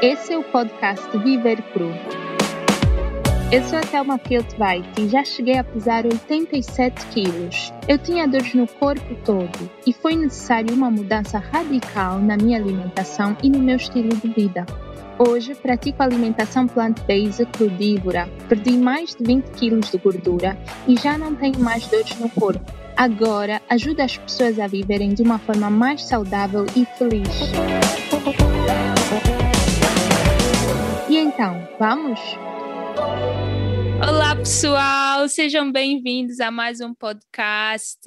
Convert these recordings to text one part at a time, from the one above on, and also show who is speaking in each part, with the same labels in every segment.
Speaker 1: Esse é o podcast Viver Cru. Eu sou a Thelma Piltweit e já cheguei a pesar 87 quilos. Eu tinha dores no corpo todo e foi necessário uma mudança radical na minha alimentação e no meu estilo de vida. Hoje pratico alimentação plant-based crudívora, perdi mais de 20 quilos de gordura e já não tenho mais dores no corpo. Agora ajudo as pessoas a viverem de uma forma mais saudável e feliz. Então, vamos?
Speaker 2: Olá, pessoal, sejam bem-vindos a mais um podcast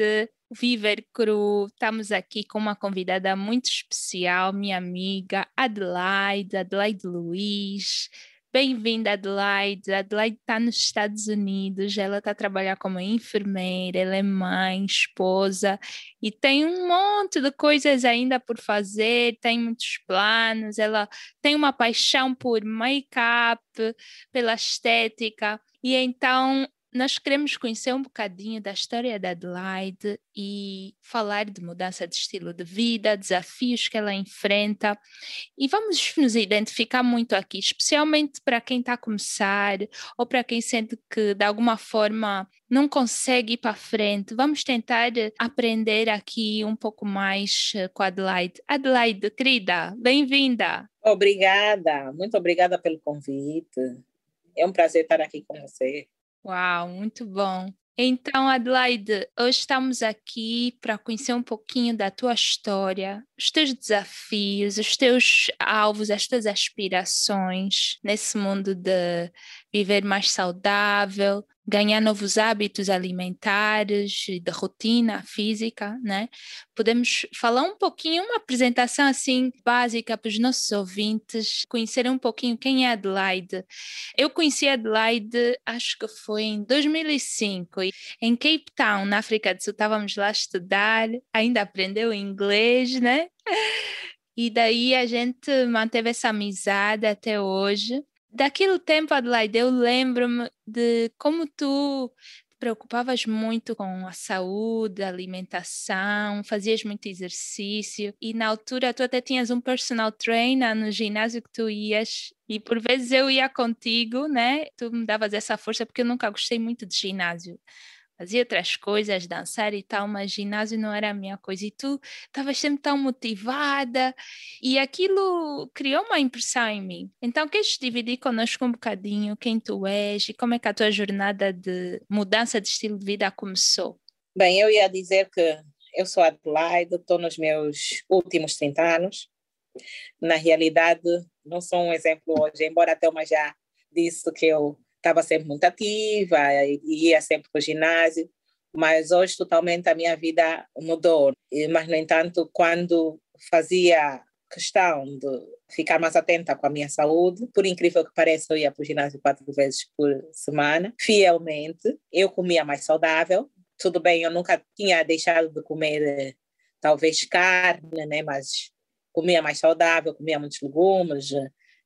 Speaker 2: Viver Cru. Estamos aqui com uma convidada muito especial, minha amiga Adelaide, Adelaide Luiz. Bem-vinda, Adelaide. Adelaide está nos Estados Unidos, ela está a trabalhar como enfermeira, ela é mãe, esposa e tem um monte de coisas ainda por fazer, tem muitos planos. Ela tem uma paixão por make-up, pela estética. E então nós queremos conhecer um bocadinho da história da Adelaide e falar de mudança de estilo de vida, desafios que ela enfrenta. E vamos nos identificar muito aqui, especialmente para quem está a começar ou para quem sente que de alguma forma não consegue ir para frente. Vamos tentar aprender aqui um pouco mais eh, com a Adelaide. Adelaide, querida, bem-vinda.
Speaker 3: Obrigada, muito obrigada pelo convite. É um prazer estar aqui com você.
Speaker 2: Uau, muito bom. Então, Adelaide, hoje estamos aqui para conhecer um pouquinho da tua história, os teus desafios, os teus alvos, as tuas aspirações nesse mundo de viver mais saudável, ganhar novos hábitos alimentares de rotina física, né? Podemos falar um pouquinho, uma apresentação assim básica para os nossos ouvintes, conhecer um pouquinho quem é Adelaide. Eu conheci Adelaide, acho que foi em 2005, em Cape Town, na África do Sul, estávamos lá a estudar, ainda aprendeu inglês, né? E daí a gente manteve essa amizade até hoje. Daquele tempo, Adelaide, eu lembro-me de como tu te preocupavas muito com a saúde, a alimentação, fazias muito exercício. E na altura tu até tinhas um personal trainer no ginásio que tu ias. E por vezes eu ia contigo, né? Tu me davas essa força porque eu nunca gostei muito de ginásio fazia outras coisas, dançar e tal, mas ginásio não era a minha coisa. E tu estavas sempre tão motivada e aquilo criou uma impressão em mim. Então, queres dividir conosco um bocadinho quem tu és e como é que a tua jornada de mudança de estilo de vida começou?
Speaker 3: Bem, eu ia dizer que eu sou Adelaide, estou nos meus últimos 30 anos. Na realidade, não sou um exemplo hoje, embora a Thelma já disse que eu estava sempre muito ativa, ia sempre para o ginásio, mas hoje totalmente a minha vida mudou. Mas, no entanto, quando fazia questão de ficar mais atenta com a minha saúde, por incrível que pareça, eu ia para o ginásio quatro vezes por semana, fielmente. Eu comia mais saudável. Tudo bem, eu nunca tinha deixado de comer, talvez, carne, né? mas comia mais saudável, comia muitos legumes,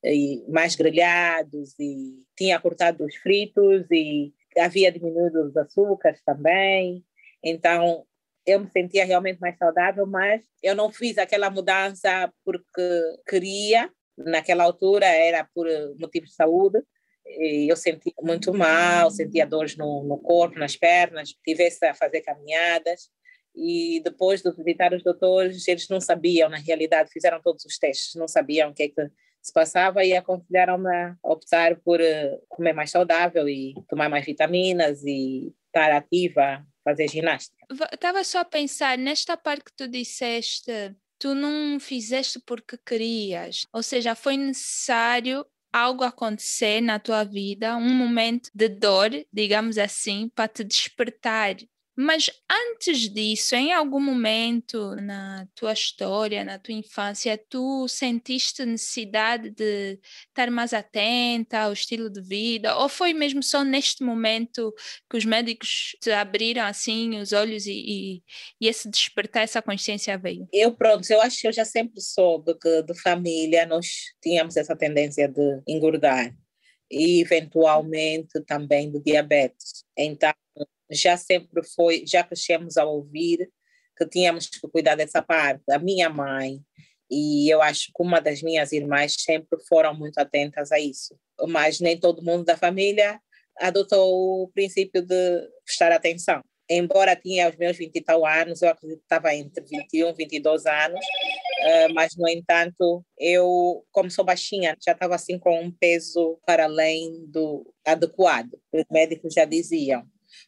Speaker 3: e mais grelhados e tinha cortado os fritos e havia diminuído os açúcares também. Então, eu me sentia realmente mais saudável, mas eu não fiz aquela mudança porque queria. Naquela altura era por motivos de saúde. E eu sentia muito mal, sentia dores no, no corpo, nas pernas, tivesse a fazer caminhadas. E depois de visitar os doutores, eles não sabiam, na realidade, fizeram todos os testes, não sabiam o que é que se passava e aconselharam-me a optar por uh, comer mais saudável e tomar mais vitaminas e estar ativa, fazer ginástica.
Speaker 2: Estava só a pensar, nesta parte que tu disseste, tu não fizeste porque querias, ou seja, foi necessário algo acontecer na tua vida, um momento de dor, digamos assim, para te despertar mas antes disso, em algum momento na tua história, na tua infância, tu sentiste necessidade de estar mais atenta ao estilo de vida? Ou foi mesmo só neste momento que os médicos te abriram assim os olhos e, e, e esse despertar, essa consciência veio?
Speaker 3: Eu, pronto, eu acho que eu já sempre soube que de família nós tínhamos essa tendência de engordar e eventualmente também de diabetes. Então, já sempre foi, já crescemos a ouvir que tínhamos que cuidar dessa parte. A minha mãe E eu acho que uma das minhas irmãs sempre foram muito atentas a isso. Mas nem todo mundo da família adotou o princípio de prestar atenção. Embora tinha os meus 20 e tal anos, eu acredito que estava entre 21 e 22 anos, uh, mas, no entanto, eu, como sou baixinha, já estava assim com um peso para além do adequado. Os médicos já diziam.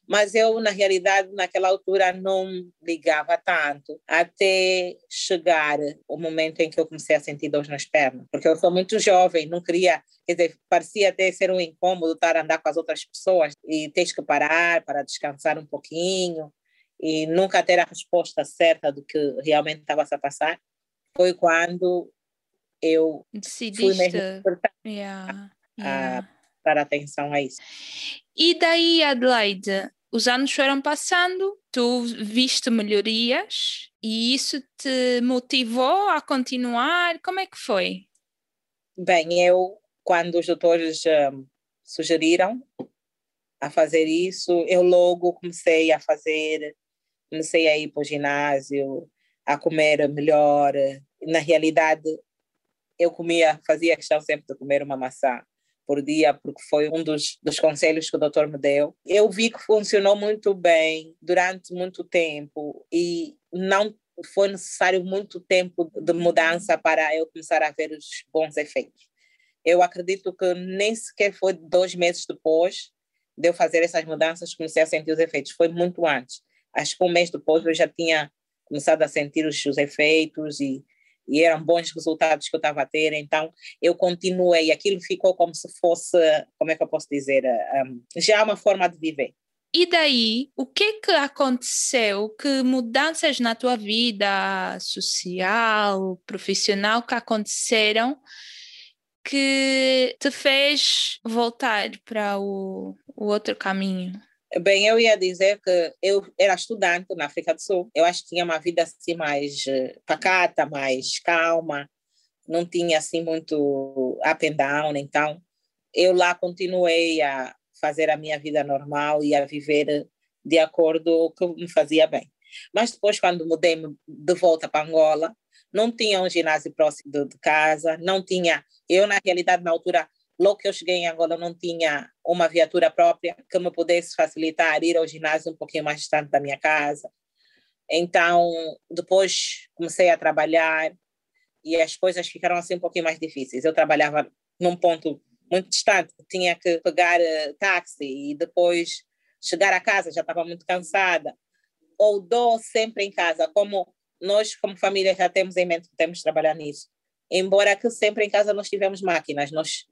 Speaker 3: Mas eu, na realidade, naquela altura não ligava tanto, até chegar o momento em que eu comecei a sentir dores nas pernas. Porque eu sou muito jovem, não queria, quer dizer, parecia até ser um incômodo estar a andar com as outras pessoas e tens que parar para descansar um pouquinho e nunca ter a resposta certa do que realmente estava a passar. Foi quando eu
Speaker 2: Decidiste.
Speaker 3: fui mesmo
Speaker 2: yeah.
Speaker 3: Yeah. Dar atenção a isso.
Speaker 2: E daí, Adelaide, os anos foram passando, tu viste melhorias e isso te motivou a continuar? Como é que foi?
Speaker 3: Bem, eu, quando os doutores um, sugeriram a fazer isso, eu logo comecei a fazer, comecei a ir para o ginásio, a comer melhor. Na realidade, eu comia, fazia questão sempre de comer uma maçã por dia, porque foi um dos, dos conselhos que o doutor me deu. Eu vi que funcionou muito bem durante muito tempo e não foi necessário muito tempo de mudança para eu começar a ver os bons efeitos. Eu acredito que nem sequer foi dois meses depois de eu fazer essas mudanças comecei a sentir os efeitos. Foi muito antes. Acho que um mês depois eu já tinha começado a sentir os, os efeitos e e eram bons resultados que eu estava a ter, então eu continuei, aquilo ficou como se fosse, como é que eu posso dizer, um, já uma forma de viver.
Speaker 2: E daí, o que que aconteceu? Que mudanças na tua vida social, profissional que aconteceram que te fez voltar para o, o outro caminho?
Speaker 3: Bem, eu ia dizer que eu era estudante na África do Sul. Eu acho que tinha uma vida assim mais eh, pacata, mais calma. Não tinha assim muito up and down. Então, eu lá continuei a fazer a minha vida normal e a viver de acordo com o que me fazia bem. Mas depois, quando mudei de volta para Angola, não tinha um ginásio próximo de, de casa, não tinha. Eu, na realidade, na altura, Logo que eu cheguei em Angola, não tinha uma viatura própria que me pudesse facilitar ir ao ginásio um pouquinho mais distante da minha casa. Então, depois comecei a trabalhar e as coisas ficaram assim um pouquinho mais difíceis. Eu trabalhava num ponto muito distante, tinha que pegar uh, táxi e depois chegar a casa, já estava muito cansada. Ou dou sempre em casa, como nós, como família, já temos em mente que temos que trabalhar nisso. Embora que sempre em casa nós tivemos máquinas, nós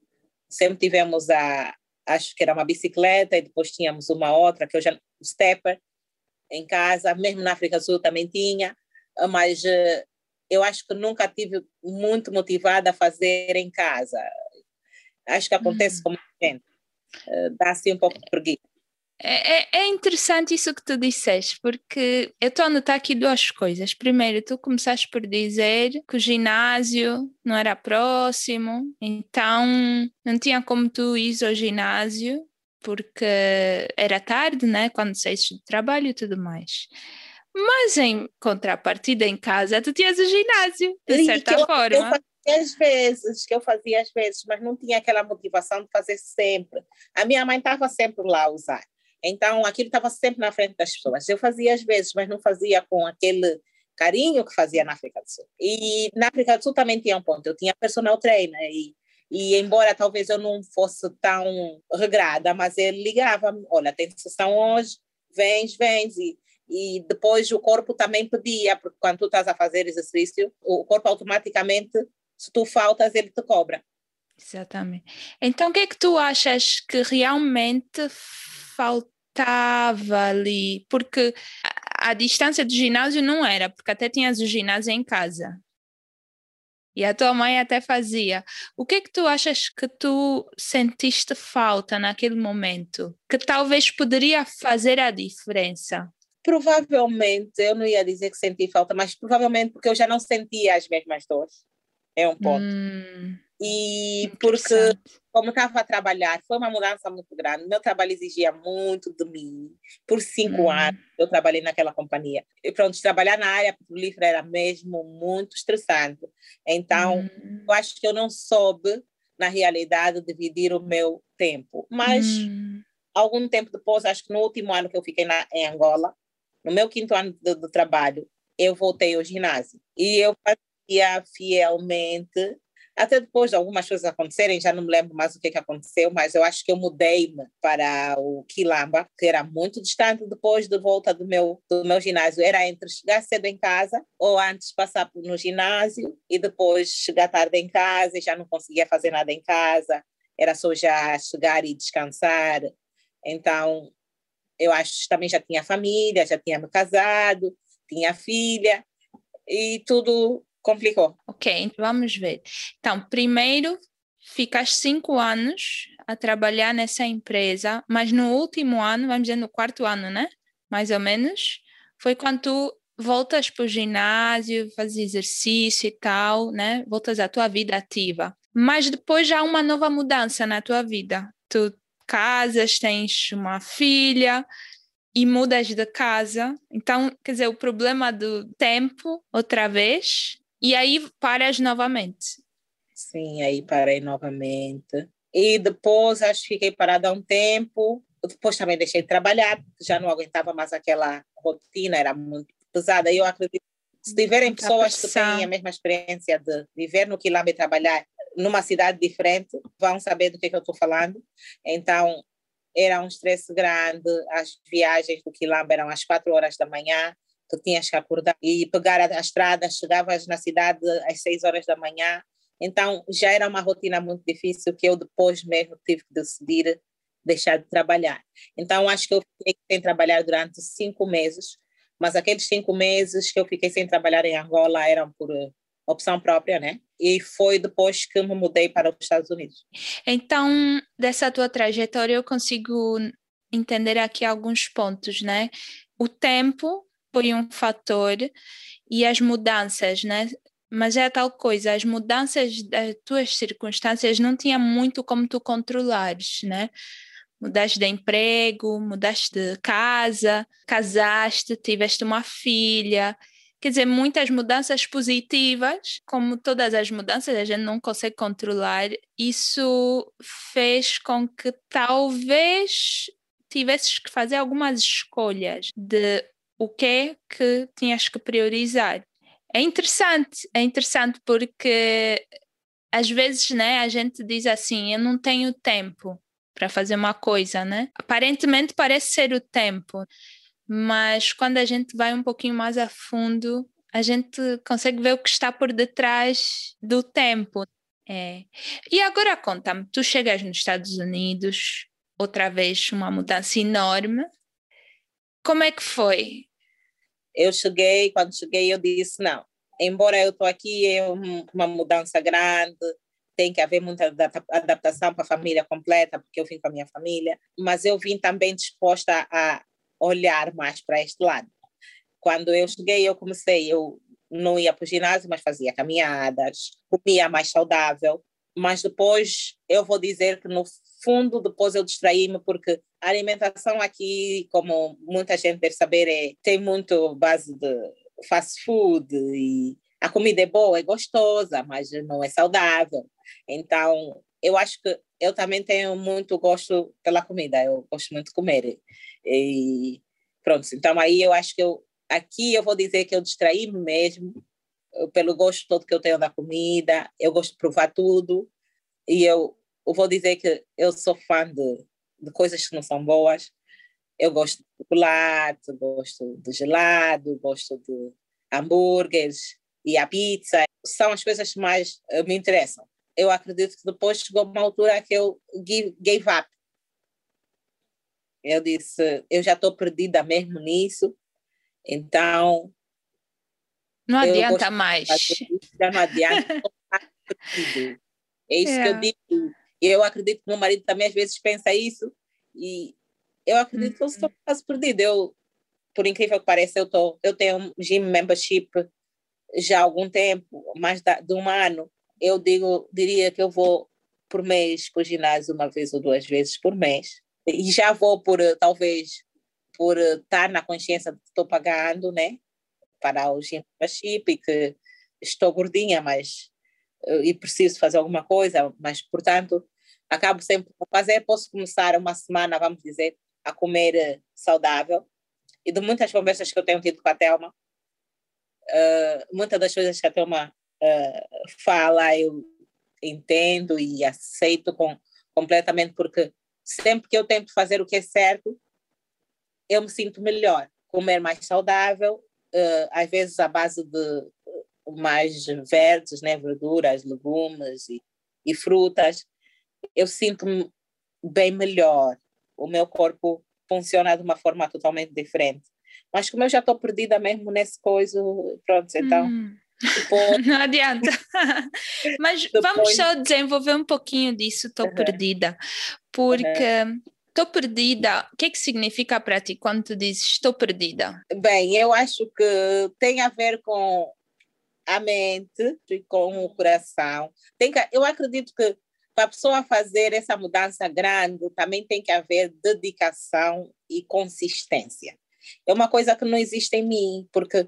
Speaker 3: sempre tivemos a, acho que era uma bicicleta, e depois tínhamos uma outra, que eu já, o stepper, em casa, mesmo na África do Sul também tinha, mas uh, eu acho que nunca tive muito motivada a fazer em casa. Acho que acontece uhum. com muita gente. Uh, dá assim um pouco de preguiça.
Speaker 2: É, é, é interessante isso que tu disseste, porque eu estou a notar aqui duas coisas. Primeiro, tu começaste por dizer que o ginásio não era próximo, então não tinha como tu ir ao ginásio, porque era tarde, né? Quando saíste do trabalho e tudo mais. Mas em contrapartida em casa, tu tinhas o ginásio, de certa
Speaker 3: eu,
Speaker 2: forma.
Speaker 3: Eu fazia às vezes, que eu fazia às vezes, mas não tinha aquela motivação de fazer sempre. A minha mãe estava sempre lá a usar. Então, aquilo estava sempre na frente das pessoas. Eu fazia às vezes, mas não fazia com aquele carinho que fazia na África do Sul. E na África do Sul também tinha um ponto. Eu tinha personal trainer e, e embora talvez eu não fosse tão regrada, mas ele ligava olha, tem sessão hoje, vens, vens. E, e depois o corpo também pedia, porque quando tu estás a fazer exercício, o corpo automaticamente, se tu faltas, ele te cobra.
Speaker 2: Exatamente. Então, o que é que tu achas que realmente faltava ali? Porque a, a distância do ginásio não era, porque até tinhas o ginásio em casa. E a tua mãe até fazia. O que é que tu achas que tu sentiste falta naquele momento? Que talvez poderia fazer a diferença?
Speaker 3: Provavelmente, eu não ia dizer que senti falta, mas provavelmente porque eu já não sentia as mesmas dores. É um ponto.
Speaker 2: Hum,
Speaker 3: e porque como estava a trabalhar, foi uma mudança muito grande. Meu trabalho exigia muito de mim. Por cinco hum. anos eu trabalhei naquela companhia. E pronto, trabalhar na área petrolífera era mesmo muito estressante. Então, hum. eu acho que eu não soube, na realidade, dividir o meu tempo. Mas, hum. algum tempo depois, acho que no último ano que eu fiquei na, em Angola, no meu quinto ano de, de trabalho, eu voltei ao ginásio. E eu fazia fielmente até depois de algumas coisas acontecerem, já não me lembro mais o que, que aconteceu, mas eu acho que eu mudei-me para o Quilamba, que era muito distante depois de volta do meu, do meu ginásio. Era entre chegar cedo em casa ou antes passar no ginásio e depois chegar tarde em casa e já não conseguia fazer nada em casa. Era só já chegar e descansar. Então, eu acho também já tinha família, já tinha me casado, tinha filha e tudo complicou.
Speaker 2: Ok, então vamos ver. Então, primeiro, ficas cinco anos a trabalhar nessa empresa, mas no último ano, vamos dizer no quarto ano, né? Mais ou menos, foi quando tu voltas para o ginásio, fazes exercício e tal, né? Voltas à tua vida ativa. Mas depois já há uma nova mudança na tua vida. Tu casas, tens uma filha, e mudas de casa. Então, quer dizer, o problema do tempo, outra vez, e aí paras novamente.
Speaker 3: Sim, aí parei novamente. E depois acho que fiquei parada há um tempo. Depois também deixei de trabalhar, já não aguentava mais aquela rotina, era muito pesada. E eu acredito se tiverem pessoas que têm a mesma experiência de viver no quilombo e trabalhar numa cidade diferente, vão saber do que, é que eu estou falando. Então, era um estresse grande, as viagens do quilombo eram às quatro horas da manhã, tu tinhas que acordar e pegar a, estrada, chegavas na cidade às seis horas da manhã, então já era uma rotina muito difícil que eu depois mesmo tive que decidir deixar de trabalhar. Então acho que eu fiquei sem trabalhar durante cinco meses, mas aqueles cinco meses que eu fiquei sem trabalhar em Angola eram por eh, opção própria, né? E foi depois que me mudei para os Estados Unidos.
Speaker 2: Então, dessa tua trajetória, eu consigo entender aqui alguns pontos, né? O tempo foi um fator e as mudanças, né? Mas é tal coisa, as mudanças das tuas circunstâncias não tinha muito como tu controlares, né? Mudaste de emprego, mudaste de casa, casaste, tiveste uma filha, quer dizer, muitas mudanças positivas, como todas as mudanças a gente não consegue controlar, isso fez com que talvez tivesses que fazer algumas escolhas de o que é que tinhas que priorizar. É interessante, é interessante porque às vezes, né, a gente diz assim, eu não tenho tempo para fazer uma coisa, né? Aparentemente parece ser o tempo, mas quando a gente vai um pouquinho mais a fundo, a gente consegue ver o que está por detrás do tempo. É. E agora conta-me, tu chegas nos Estados Unidos, outra vez uma mudança enorme. Como é que foi?
Speaker 3: Eu cheguei, quando cheguei, eu disse: não, embora eu estou aqui, é uma mudança grande, tem que haver muita adaptação para a família completa, porque eu vim com a minha família, mas eu vim também disposta a olhar mais para este lado. Quando eu cheguei, eu comecei, eu não ia para o ginásio, mas fazia caminhadas, comia mais saudável, mas depois eu vou dizer que no fundo depois eu distraí-me porque a alimentação aqui, como muita gente deve saber, é, tem muito base de fast food e a comida é boa, é gostosa, mas não é saudável. Então, eu acho que eu também tenho muito gosto pela comida, eu gosto muito de comer. E pronto, então aí eu acho que eu aqui eu vou dizer que eu distraí-me mesmo pelo gosto todo que eu tenho da comida, eu gosto de provar tudo e eu, eu vou dizer que eu sou fã de de coisas que não são boas. Eu gosto de chocolate, gosto de gelado, gosto de hambúrgueres e a pizza. São as coisas que mais uh, me interessam. Eu acredito que depois chegou uma altura que eu give, gave up. Eu disse, eu já estou perdida mesmo nisso, então...
Speaker 2: Não adianta mais.
Speaker 3: Já não adianta. é isso é. que eu é. Digo eu acredito que meu marido também às vezes pensa isso e eu acredito uhum. que eu estou uhum. quase perdida. Eu, por incrível que pareça, eu, tô, eu tenho um gym membership já há algum tempo, mais de um ano. Eu digo, diria que eu vou por mês para o ginásio uma vez ou duas vezes por mês. E já vou por, talvez, por estar na consciência de que estou pagando, né? Para o membership e que estou gordinha, mas e preciso fazer alguma coisa, mas, portanto, acabo sempre por fazer. Posso começar uma semana, vamos dizer, a comer saudável. E de muitas conversas que eu tenho tido com a Thelma, uh, muitas das coisas que a Thelma uh, fala, eu entendo e aceito com, completamente, porque sempre que eu tento fazer o que é certo, eu me sinto melhor. Comer mais saudável, uh, às vezes à base de mais verdes, né, verduras, legumes e, e frutas, eu sinto-me bem melhor. O meu corpo funciona de uma forma totalmente diferente. Mas como eu já estou perdida mesmo nesse coisa, pronto, então hum.
Speaker 2: Depois, não adianta. Mas depois... vamos só desenvolver um pouquinho disso, estou uhum. perdida. Porque estou uhum. perdida, o que é que significa para ti quando tu dizes estou perdida?
Speaker 3: Bem, eu acho que tem a ver com a mente e com o coração. Tem que, eu acredito que para a pessoa fazer essa mudança grande, também tem que haver dedicação e consistência. É uma coisa que não existe em mim, porque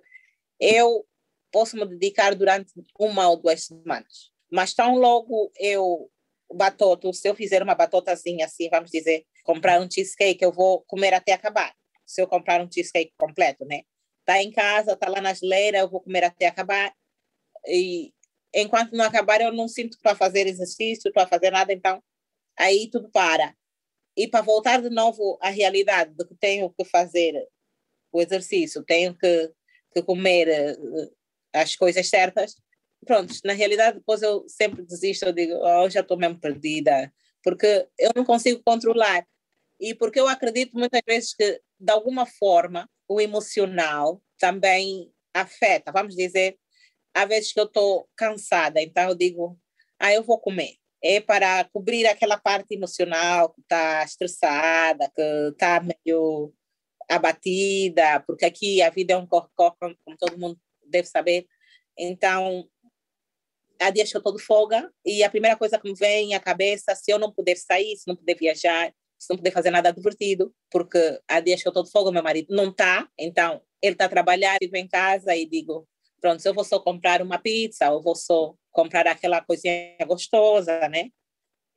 Speaker 3: eu posso me dedicar durante uma ou duas semanas. Mas tão logo eu batota, se eu fizer uma batotazinha assim, vamos dizer, comprar um cheesecake, eu vou comer até acabar. Se eu comprar um cheesecake completo, né? Tá em casa, tá lá na geleira, eu vou comer até acabar. E enquanto não acabar, eu não sinto para fazer exercício, para fazer nada, então aí tudo para. E para voltar de novo à realidade de que tenho que fazer o exercício, tenho que, que comer eh, as coisas certas, pronto, na realidade depois eu sempre desisto, eu digo, oh, já estou mesmo perdida, porque eu não consigo controlar. E porque eu acredito muitas vezes que, de alguma forma, o emocional também afeta. Vamos dizer, há vezes que eu estou cansada, então eu digo, ah, eu vou comer. É para cobrir aquela parte emocional que está estressada, que está meio abatida, porque aqui a vida é um corre-corre, como todo mundo deve saber. Então, há dias que eu estou de folga e a primeira coisa que me vem à cabeça, se eu não puder sair, se não puder viajar, se não puder fazer nada divertido, porque há dias que eu estou de folga, meu marido não está, então ele está a trabalhar, e vem em casa e digo, pronto, eu vou só comprar uma pizza, ou vou só comprar aquela coisinha gostosa, né?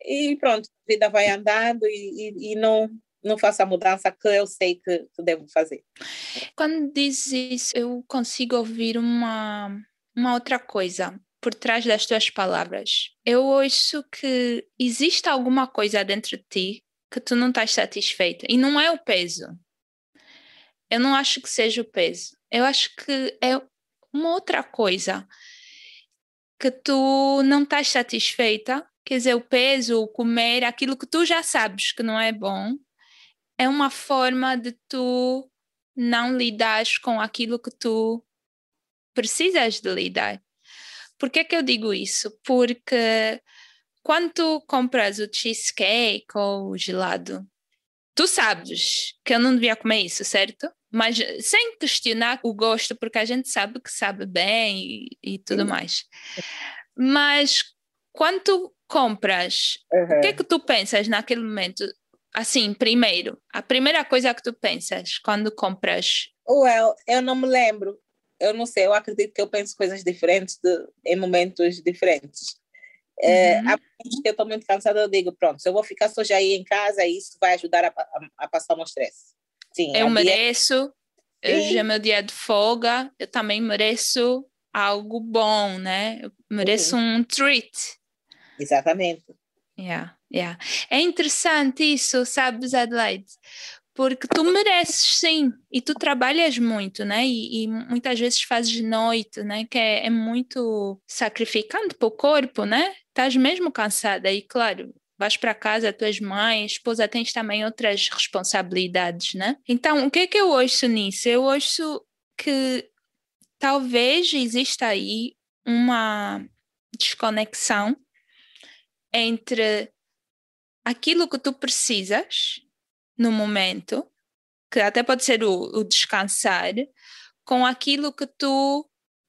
Speaker 3: E pronto, a vida vai andando e, e, e não, não faço a mudança que eu sei que, que devo fazer.
Speaker 2: Quando dizes isso, eu consigo ouvir uma, uma outra coisa por trás das tuas palavras. Eu ouço que existe alguma coisa dentro de ti que tu não estás satisfeita. E não é o peso. Eu não acho que seja o peso. Eu acho que é uma outra coisa que tu não estás satisfeita. Quer dizer, o peso, o comer, aquilo que tu já sabes que não é bom, é uma forma de tu não lidares com aquilo que tu precisas de lidar. Por que, que eu digo isso? Porque quando tu compras o cheesecake ou o gelado, tu sabes que eu não devia comer isso, certo? Mas sem questionar o gosto, porque a gente sabe que sabe bem e, e tudo mais. Mas quando tu compras, uhum. o que é que tu pensas naquele momento? assim, primeiro, a primeira coisa que tu pensas quando compras?
Speaker 3: Well, eu não me lembro. Eu não sei, eu acredito que eu penso coisas diferentes de, em momentos diferentes. É, uhum. É, eu estou muito cansada, eu digo, pronto, se eu vou ficar só já aí em casa, isso vai ajudar a, a, a passar o estresse.
Speaker 2: Sim, eu mereço, dia... hoje é meu dia de folga, eu também mereço algo bom, né? Eu mereço uhum. um treat.
Speaker 3: Exatamente.
Speaker 2: Yeah, yeah. É interessante isso, sabes, Adelaide? Porque tu mereces sim, e tu trabalhas muito, né? E, e muitas vezes fazes noite, né? Que é, é muito sacrificante para o corpo, né? Estás mesmo cansada, e claro, vais para casa, tu és mãe, esposa, tens também outras responsabilidades, né? Então, o que é que eu ouço nisso? Eu ouço que talvez exista aí uma desconexão entre aquilo que tu precisas no momento, que até pode ser o, o descansar, com aquilo que tu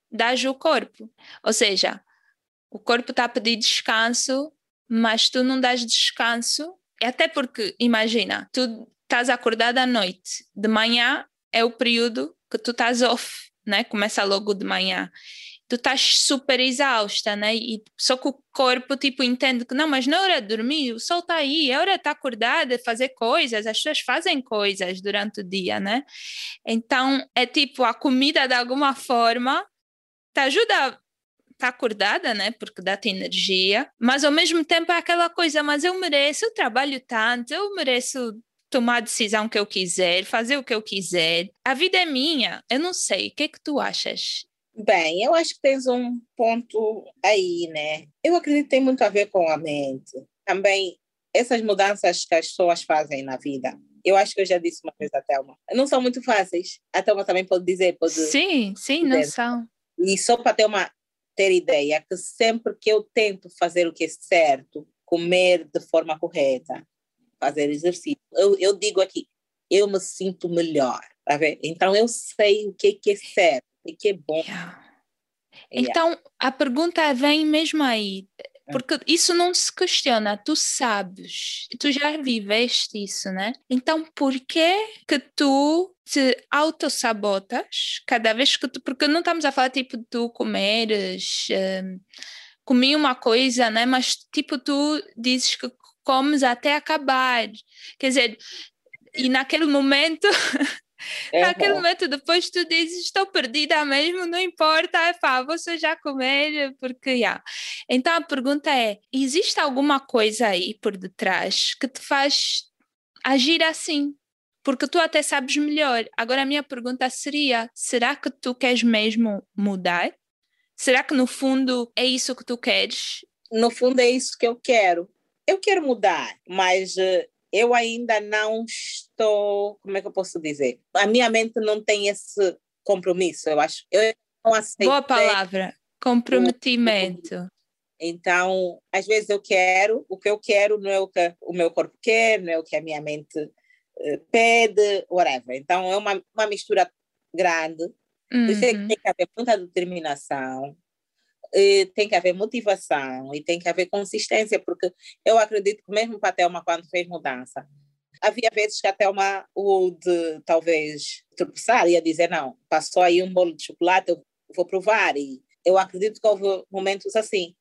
Speaker 2: dás ao corpo. Ou seja, o corpo está a pedir descanso mas tu não dás descanso, até porque, imagina, tu estás acordada à noite, de manhã é o período que tu estás off, né? Começa logo de manhã. Tu estás super exausta, né? E só que o corpo tipo entende que não, mas não é hora de dormir, o sol está aí, é hora de estar acordada, fazer coisas, as pessoas fazem coisas durante o dia, né? Então é tipo a comida de alguma forma te ajuda acordada, né? Porque dá-te energia, mas ao mesmo tempo é aquela coisa, mas eu mereço, eu trabalho tanto, eu mereço tomar a decisão que eu quiser, fazer o que eu quiser. A vida é minha, eu não sei. O que é que tu achas?
Speaker 3: Bem, eu acho que tens um ponto aí, né? Eu acredito que tem muito a ver com a mente. Também essas mudanças que as pessoas fazem na vida. Eu acho que eu já disse uma vez a Thelma. Não são muito fáceis. A Thelma também pode dizer. Pode
Speaker 2: sim, sim, dizer. não são.
Speaker 3: E só para ter uma ter ideia que sempre que eu tento fazer o que é certo, comer de forma correta, fazer exercício, eu, eu digo aqui, eu me sinto melhor, tá vendo? Então eu sei o que, que é certo, o que é bom. Yeah.
Speaker 2: Então a pergunta vem mesmo aí, porque isso não se questiona, tu sabes, tu já viveste isso, né? Então por que que tu te autossabotas cada vez que tu, porque não estamos a falar tipo tu comeres, um, comi uma coisa, né? Mas tipo tu dizes que comes até acabar, quer dizer, e naquele momento É Naquele momento, depois tu dizes, estou perdida mesmo, não importa, é pá, você já comer, porque, yeah. Então a pergunta é, existe alguma coisa aí por detrás que te faz agir assim? Porque tu até sabes melhor. Agora a minha pergunta seria, será que tu queres mesmo mudar? Será que no fundo é isso que tu queres?
Speaker 3: No fundo é isso que eu quero. Eu quero mudar, mas uh, eu ainda não estou, como é que eu posso dizer? A minha mente não tem esse compromisso, eu acho. Eu não aceito.
Speaker 2: Boa palavra, comprometimento.
Speaker 3: Então, às vezes eu quero, o que eu quero não é o que o meu corpo quer, não é o que a minha mente uh, pede, whatever. Então, é uma, uma mistura grande. Uhum. Por isso é que tem que haver muita determinação, tem que haver motivação e tem que haver consistência, porque eu acredito que mesmo para a Thelma, quando fez mudança, havia vezes que a Thelma de talvez tropeçar e dizer, não, passou aí um bolo de chocolate, eu vou provar. E eu acredito que houve momentos assim.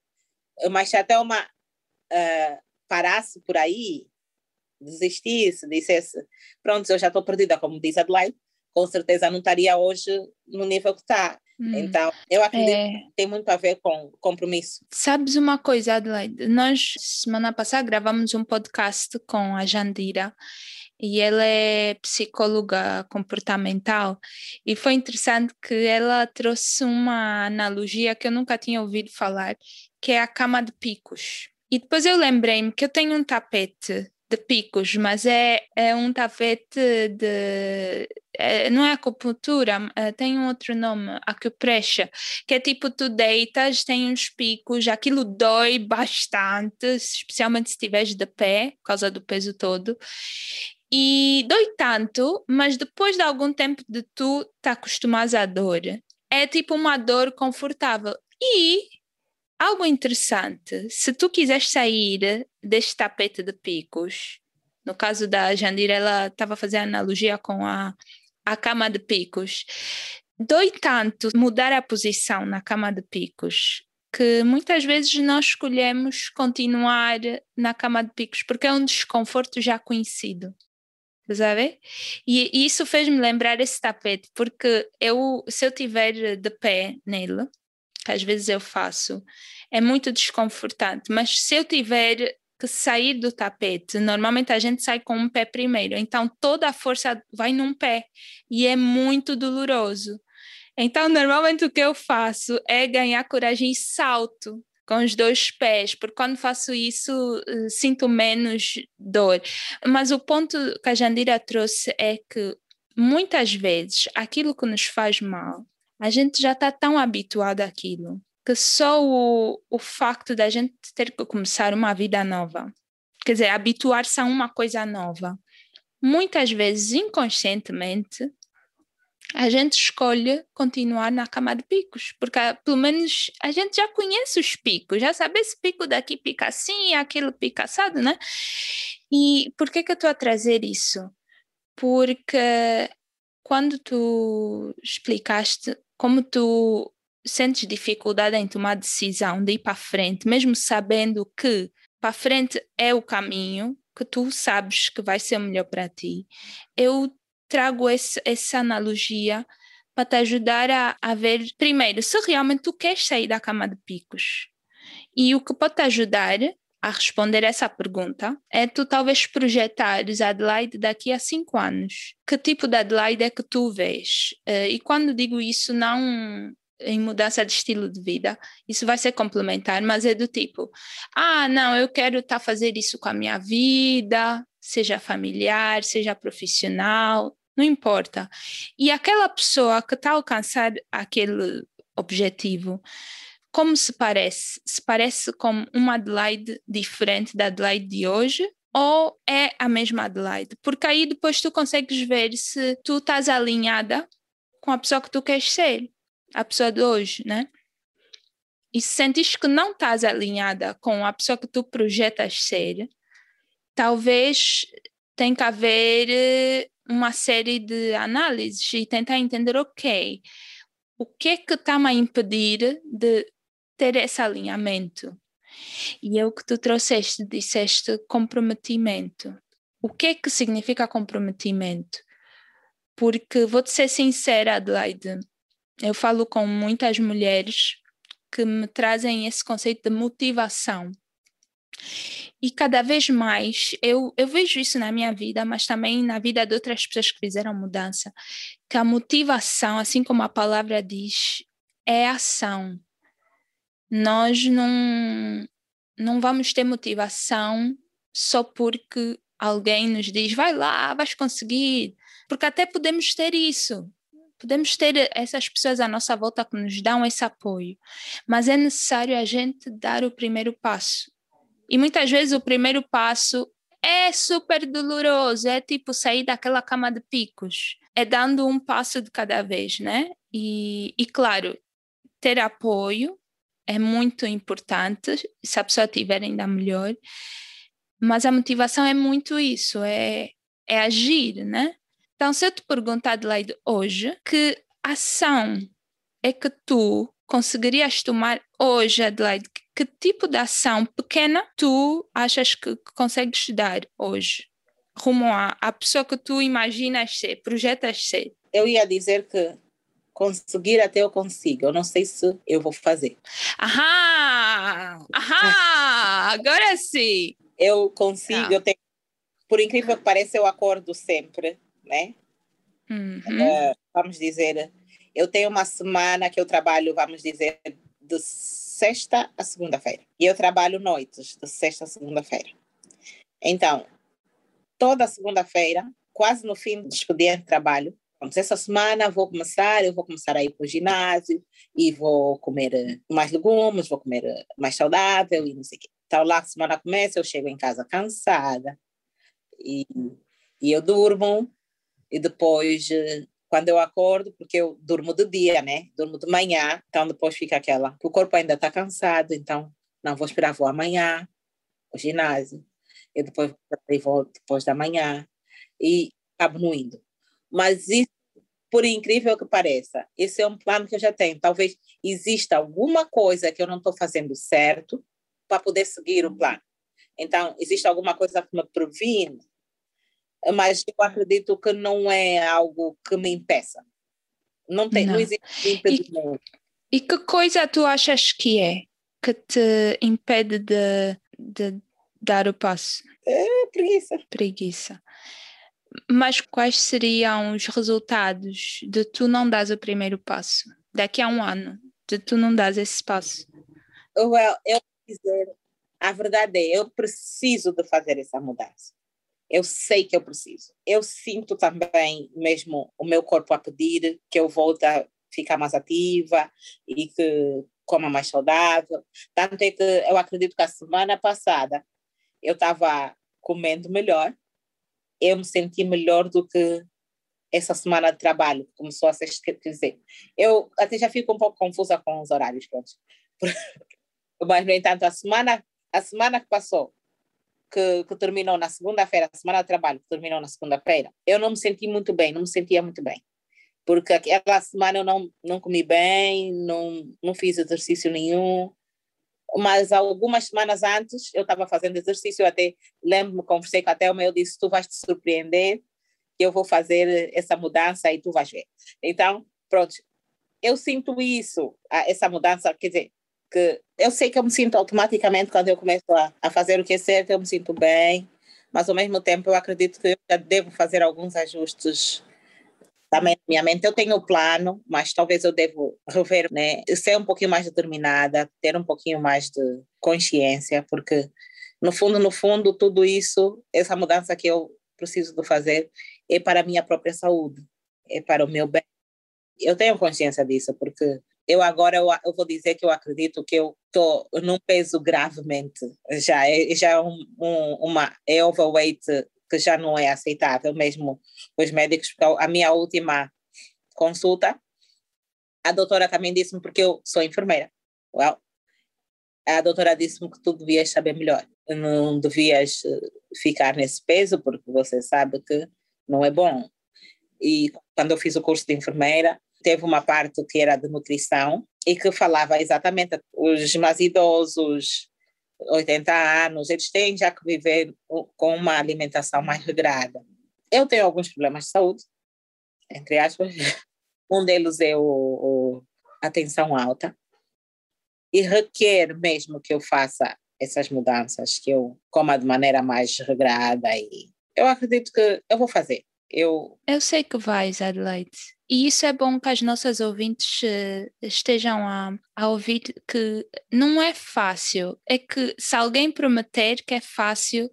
Speaker 3: Mas se a Thelma uh, parasse por aí, desistisse, dissesse, pronto, eu já estou perdida, como diz Adelaide, com certeza não estaria hoje no nível que está. Hum. Então, eu acredito é... que tem muito a ver com compromisso.
Speaker 2: Sabes uma coisa, Adelaide? Nós, semana passada, gravamos um podcast com a Jandira e ela é psicóloga comportamental e foi interessante que ela trouxe uma analogia que eu nunca tinha ouvido falar, que é a cama de picos. E depois eu lembrei-me que eu tenho um tapete de picos, mas é, é um tapete de. É, não é acupuntura, é, tem um outro nome, acupressure, que é tipo tu deitas, tem uns picos, aquilo dói bastante, especialmente se estiveres de pé, por causa do peso todo. E dói tanto, mas depois de algum tempo de tu te acostumares à dor, é tipo uma dor confortável. E Algo interessante, se tu quiseres sair deste tapete de picos, no caso da Jandira, ela estava fazendo analogia com a, a cama de picos. Dói tanto mudar a posição na cama de picos que muitas vezes nós escolhemos continuar na cama de picos porque é um desconforto já conhecido. Sabe? E, e isso fez-me lembrar esse tapete, porque eu, se eu tiver de pé nele, que às vezes eu faço, é muito desconfortante, mas se eu tiver que sair do tapete, normalmente a gente sai com um pé primeiro, então toda a força vai num pé e é muito doloroso. Então, normalmente o que eu faço é ganhar coragem e salto com os dois pés, porque quando faço isso eh, sinto menos dor. Mas o ponto que a Jandira trouxe é que muitas vezes aquilo que nos faz mal a gente já está tão habituado àquilo que só o, o facto da gente ter que começar uma vida nova, quer dizer, habituar-se a uma coisa nova, muitas vezes inconscientemente, a gente escolhe continuar na cama de picos, porque ah, pelo menos a gente já conhece os picos, já sabe esse pico daqui pica assim, aquele pica assado, né? E por que que eu estou a trazer isso? Porque quando tu explicaste como tu sentes dificuldade em tomar decisão de ir para frente, mesmo sabendo que para frente é o caminho, que tu sabes que vai ser melhor para ti, eu trago esse, essa analogia para te ajudar a, a ver, primeiro, se realmente tu queres sair da cama de picos. E o que pode te ajudar a responder essa pergunta é tu talvez projetares a Adelaide daqui a cinco anos. Que tipo de Adelaide é que tu vês? Uh, e quando digo isso, não em mudança de estilo de vida, isso vai ser complementar, mas é do tipo, ah, não, eu quero estar tá fazer isso com a minha vida, seja familiar, seja profissional, não importa. E aquela pessoa que está a alcançar aquele objetivo, como se parece? Se parece com uma Adelaide diferente da Adelaide de hoje? Ou é a mesma Adelaide? Porque aí depois tu consegues ver se tu estás alinhada com a pessoa que tu queres ser, a pessoa de hoje, né? E se sentes que não estás alinhada com a pessoa que tu projetas ser, talvez tenha que haver eh, uma série de análises e tentar entender, ok, o que é que está-me a impedir de ter esse alinhamento? E é o que tu trouxeste, disseste comprometimento. O que é que significa comprometimento? Porque vou-te ser sincera, Adelaide, eu falo com muitas mulheres que me trazem esse conceito de motivação. E cada vez mais eu, eu vejo isso na minha vida, mas também na vida de outras pessoas que fizeram mudança, que a motivação, assim como a palavra diz, é ação. Nós não, não vamos ter motivação só porque alguém nos diz, vai lá, vais conseguir. Porque até podemos ter isso. Podemos ter essas pessoas à nossa volta que nos dão esse apoio, mas é necessário a gente dar o primeiro passo. E muitas vezes o primeiro passo é super doloroso, é tipo sair daquela cama de picos, é dando um passo de cada vez, né? E, e claro, ter apoio é muito importante, se a pessoa tiver ainda melhor, mas a motivação é muito isso, é, é agir, né? Então, se eu te perguntar, Adelaide, hoje, que ação é que tu conseguirias tomar hoje, Adelaide, que tipo de ação pequena tu achas que, consegues dar hoje? Rumo à, à pessoa que tu imaginas ser, projetas ser?
Speaker 3: Eu ia dizer que conseguir até eu consigo. Eu não sei se eu vou fazer.
Speaker 2: Ahá! Ahá! Agora sim!
Speaker 3: Eu consigo, ah. eu tenho... Por incrível que pareça, eu acordo sempre, né?
Speaker 2: Uhum. Uh,
Speaker 3: vamos dizer, eu tenho uma semana que eu trabalho, vamos dizer, de sexta a segunda-feira. E eu trabalho noites, de sexta a segunda-feira. Então, toda segunda-feira, quase no fim do expediente de trabalho, essa semana vou começar, eu vou começar a ir para o ginásio e vou comer eh, mais legumes, vou comer eh, mais saudável e não sei o quê. Então lá a semana começa, eu chego em casa cansada e, e eu durmo e depois eh, quando eu acordo, porque eu durmo de dia, né? Durmo de manhã, então depois fica aquela. O corpo ainda está cansado, então não vou esperar, vou amanhã, ao ginásio, e depois vou depois da manhã, e acabo não indo. Mas isso, por incrível que pareça, esse é um plano que eu já tenho. Talvez exista alguma coisa que eu não estou fazendo certo para poder seguir o plano. Então, existe alguma coisa que me previne mas eu acredito que não é algo que me impeça. Não, tem, não. não existe impedimento.
Speaker 2: E, e que coisa tu achas que é que te impede de, de dar o passo?
Speaker 3: É preguiça.
Speaker 2: Preguiça. Mas quais seriam os resultados de tu não dar o primeiro passo? Daqui a um ano, de tu não dar esse passo?
Speaker 3: Well, eu dizer, a verdade é, eu preciso de fazer essa mudança eu sei que eu preciso. Eu sinto também mesmo o meu corpo a pedir que eu volte a ficar mais ativa e que coma mais saudável. Tanto é que eu acredito que a semana passada eu estava comendo melhor, eu me senti melhor do que essa semana de trabalho começou a ser, quer dizer, eu até já fico um pouco confusa com os horários, pronto. Mas, no entanto, a semana, a semana que passou, que, que terminou na segunda-feira, a semana de trabalho que terminou na segunda-feira, eu não me senti muito bem, não me sentia muito bem. Porque aquela semana eu não, não comi bem, não, não fiz exercício nenhum, mas algumas semanas antes eu estava fazendo exercício, eu até lembro-me, conversei com a Thelma, eu disse, tu vais te surpreender, que eu vou fazer essa mudança e tu vais ver. Então, pronto, eu sinto isso, essa mudança, quer dizer, que eu sei que eu me sinto automaticamente quando eu começo a, a fazer o que é certo, eu me sinto bem, mas ao mesmo tempo eu acredito que eu devo fazer alguns ajustes também na minha mente. Eu tenho o plano, mas talvez eu devo rever, né? Ser um pouquinho mais determinada, ter um pouquinho mais de consciência, porque no fundo, no fundo, tudo isso, essa mudança que eu preciso de fazer é para a minha própria saúde, é para o meu bem. Eu tenho consciência disso, porque eu agora eu, eu vou dizer que eu acredito que eu estou num peso gravemente já é já é um, um, uma overweight que já não é aceitável mesmo os médicos porque a minha última consulta a doutora também disse-me porque eu sou enfermeira well, a doutora disse-me que tu devias saber melhor. Não devias eh, ficar nesse peso porque você sabe que não é bom. E quando eu fiz o curso de enfermeira teve uma parte que era de nutrição e que falava exatamente os mais idosos, 80 anos, eles têm já que viver com uma alimentação mais regrada. Eu tenho alguns problemas de saúde, entre aspas. Um deles é o, o a tensão alta e requer mesmo que eu faça essas mudanças, que eu coma de maneira mais regrada e eu acredito que eu vou fazer. Eu,
Speaker 2: eu sei que vais, Adelaide. E isso é bom que as nossas ouvintes uh, estejam a, a ouvir que não é fácil. É que se alguém prometer que é fácil,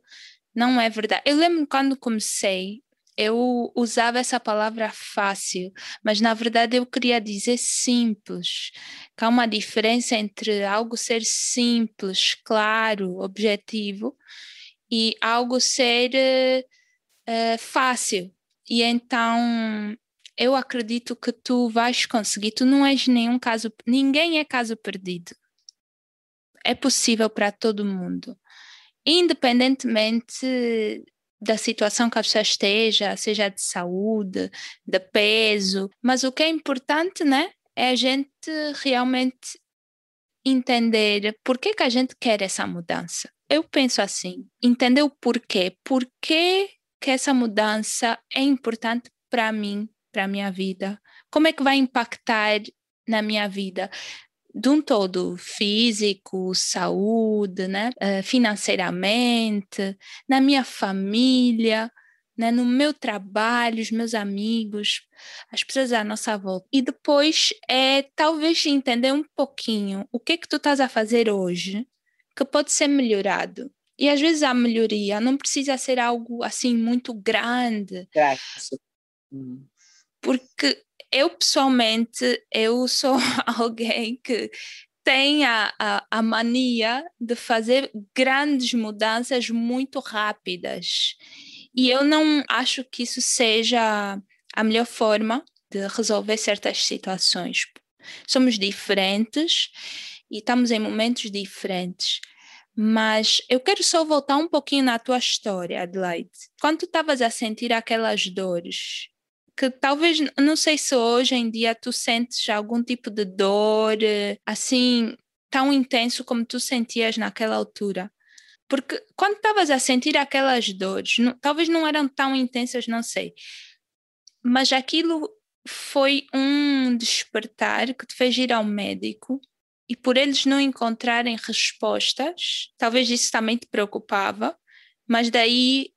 Speaker 2: não é verdade. Eu lembro quando comecei, eu usava essa palavra fácil, mas na verdade eu queria dizer simples. Que há uma diferença entre algo ser simples, claro, objetivo, e algo ser uh, fácil. E então eu acredito que tu vais conseguir. Tu não és nenhum caso, ninguém é caso perdido. É possível para todo mundo. Independentemente da situação que a pessoa esteja, seja de saúde, de peso, mas o que é importante, né, é a gente realmente entender por que, que a gente quer essa mudança. Eu penso assim, entender o porquê. Porquê que essa mudança é importante para mim, para a minha vida? Como é que vai impactar na minha vida? de um todo físico, saúde, né? Uh, financeiramente, na minha família, né? no meu trabalho, os meus amigos, as pessoas à nossa volta. E depois é talvez entender um pouquinho o que é que tu estás a fazer hoje que pode ser melhorado. E às vezes a melhoria não precisa ser algo assim muito grande.
Speaker 3: Graças.
Speaker 2: Porque eu pessoalmente, eu sou alguém que tem a, a, a, mania de fazer grandes mudanças muito rápidas. E eu não acho que isso seja a melhor forma de resolver certas situações. Somos diferentes e estamos em momentos diferentes. Mas eu quero só voltar um pouquinho na tua história, Adelaide. Quando tu estavas a sentir aquelas dores, que talvez, não sei se hoje em dia tu sentes algum tipo de dor, assim, tão intenso como tu sentias naquela altura. Porque quando estavas a sentir aquelas dores, não, talvez não eram tão intensas, não sei, mas aquilo foi um despertar que te fez ir ao médico e por eles não encontrarem respostas, talvez isso também te preocupava, mas daí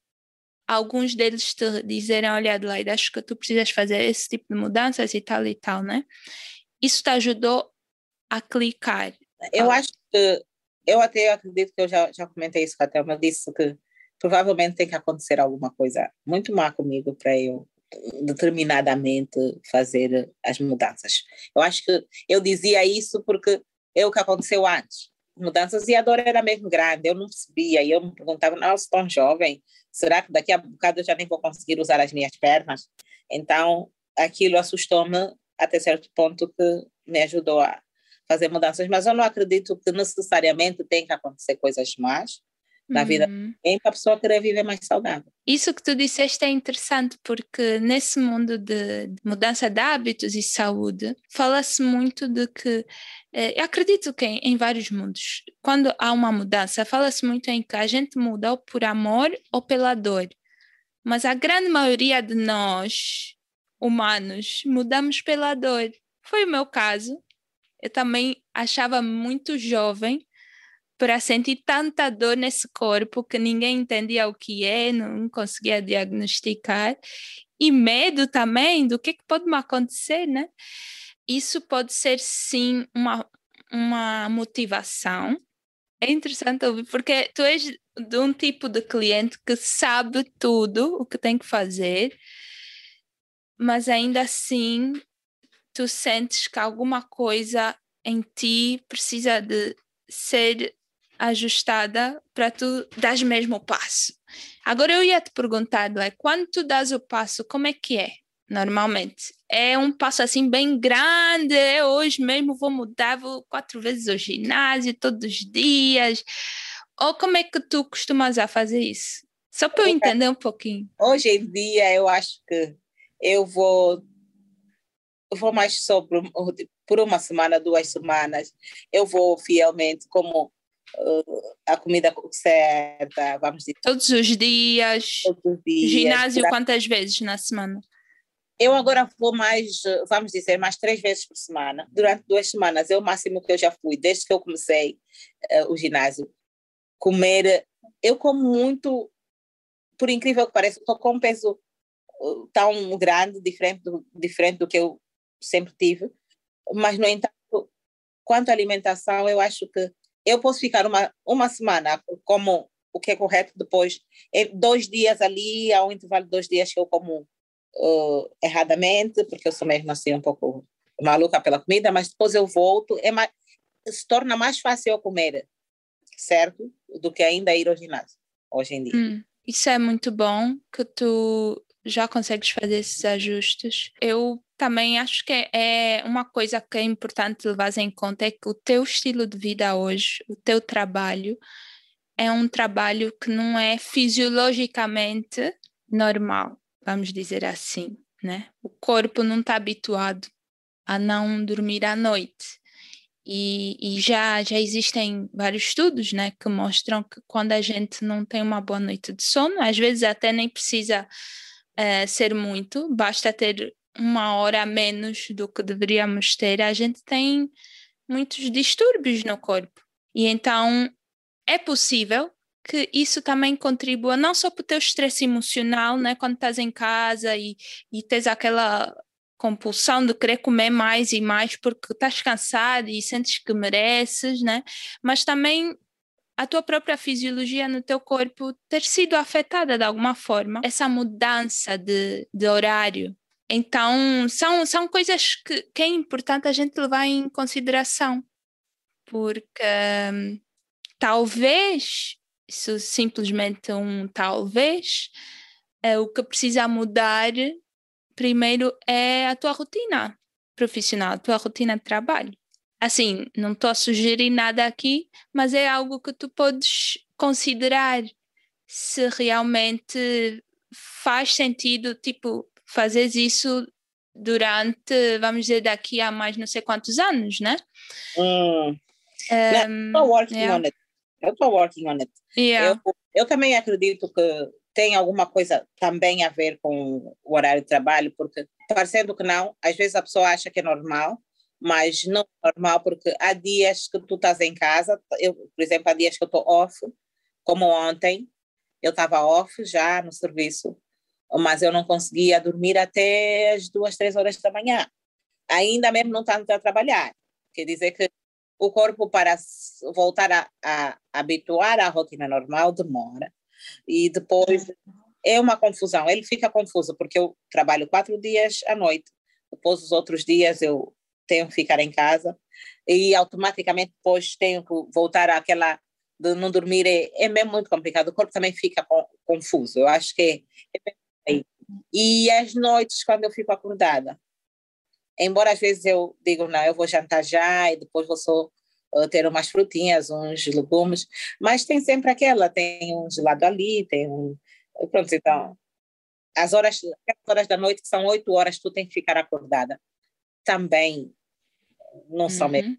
Speaker 2: alguns deles te dizerem, olha Adelaide, acho que tu precisas fazer esse tipo de mudanças e tal e tal, né? Isso te ajudou a clicar?
Speaker 3: Eu acho que, eu até acredito que eu já, já comentei isso com a Thelma, disse que provavelmente tem que acontecer alguma coisa muito má comigo para eu determinadamente fazer as mudanças. Eu acho que eu dizia isso porque é o que aconteceu antes. Mudanças e a dor era mesmo grande. Eu não percebia e eu me perguntava, nossa, tão jovem, será que daqui a bocado eu já nem vou conseguir usar as minhas pernas? Então, aquilo assustou-me até certo ponto que me ajudou a fazer mudanças, mas eu não acredito que necessariamente tem que acontecer coisas más na vida uhum. para a pessoa querer viver mais saudável.
Speaker 2: Isso que tu disseste é interessante porque nesse mundo de, mudança de hábitos e saúde fala-se muito de que eh, eu acredito que em, em, vários mundos quando há uma mudança fala-se muito em que a gente muda ou por amor ou pela dor mas a grande maioria de nós humanos mudamos pela dor foi o meu caso eu também achava muito jovem para sentir tanta dor nesse corpo que ninguém entendia o que é, não conseguia diagnosticar, e medo também do que, é que pode me acontecer, né? Isso pode ser sim uma, uma motivação. É interessante ouvir, porque tu és de um tipo de cliente que sabe tudo o que tem que fazer, mas ainda assim tu sentes que alguma coisa em ti precisa de ser ajustada para tu dar mesmo o passo. Agora eu ia te perguntar, é quando tu dás o passo, como é que é? Normalmente é um passo assim bem grande. Eu hoje mesmo vou mudar, vou quatro vezes ao ginásio todos os dias. Ou como é que tu costumas a fazer isso? Só para eu entender um pouquinho.
Speaker 3: Hoje em dia eu acho que eu vou eu vou mais sobre por uma semana, duas semanas, eu vou fielmente como a comida certa, vamos dizer.
Speaker 2: Todos os dias. Todos os dias. Ginásio quantas vezes na semana?
Speaker 3: Eu agora vou mais, vamos dizer, mais três vezes por semana. Durante duas semanas é o máximo que eu já fui, desde que eu comecei uh, o ginásio. Comer, eu como muito, por incrível que pareça, estou com um peso uh, tão grande, diferente do, diferente do que eu sempre tive, mas, no entanto, quanto à alimentação, eu acho que eu posso ficar uma, uma semana como o que é correto, depois, dois dias ali, há um intervalo de dois dias que eu como uh, erradamente, porque eu sou mesmo assim um pouco maluca pela comida, mas depois eu volto, é mais, se torna mais fácil eu comer, certo? Do que ainda ir ao ginásio, hoje em dia.
Speaker 2: Hum, isso é muito bom que tu já consegues fazer esses ajustes. Eu também acho que é uma coisa que é importante levar em conta é que o teu estilo de vida hoje, o teu trabalho, é um trabalho que não é fisiologicamente normal, vamos dizer assim, né? O corpo não está habituado a não dormir à noite. E, e, já, já existem vários estudos né, que mostram que quando a gente não tem uma boa noite de sono, às vezes até nem precisa uh, ser muito, basta ter uma hora a menos do que deveríamos ter, a gente tem muitos distúrbios no corpo. E então é possível que isso também contribua não só para o teu estresse emocional, né, quando estás em casa e, e tens aquela compulsão de querer comer mais e mais porque estás cansado e sentes que mereces, né? Mas também a tua própria fisiologia no teu corpo ter sido afetada de alguma forma, essa mudança de, de horário, então, são, são coisas que, que é importante a gente levar em consideração, porque hum, talvez, isso simplesmente um talvez, é, o que precisa mudar primeiro é a tua rotina profissional, a tua rotina de trabalho. Assim, não estou a sugerir nada aqui, mas é algo que tu podes considerar se realmente faz sentido, tipo, fazes isso durante, vamos dizer, daqui a mais não sei quantos anos, né?
Speaker 3: Hum. Um, estou working yeah. on it. Eu estou working on it.
Speaker 2: Yeah.
Speaker 3: Eu, eu também acredito que tem alguma coisa também a ver com o horário de trabalho, porque parecendo que não, às vezes a pessoa acha que é normal, mas não é normal, porque há dias que tu estás em casa, eu, por exemplo, há dias que eu estou off, como ontem, eu estava off já no serviço, mas eu não conseguia dormir até as duas, três horas da manhã. Ainda mesmo não estando a trabalhar. Quer dizer que o corpo, para voltar a, a, habituar à rotina normal, demora. E depois é uma confusão. Ele fica confuso, porque eu trabalho quatro dias à noite. Depois, os outros dias, eu tenho que ficar em casa. e automaticamente depois tenho que voltar àquela de não dormir, é, é mesmo muito complicado, o corpo também fica confuso, eu acho que é, é E as noites, quando eu fico acordada, embora às vezes eu digo, não, eu vou jantar já e depois vou só uh, ter umas frutinhas, uns legumes, mas tem sempre aquela, tem um gelado ali, tem um... Pronto, então, as horas, as horas da noite, que são oito horas, tu tem que ficar acordada. Também não são uhum. mesmo.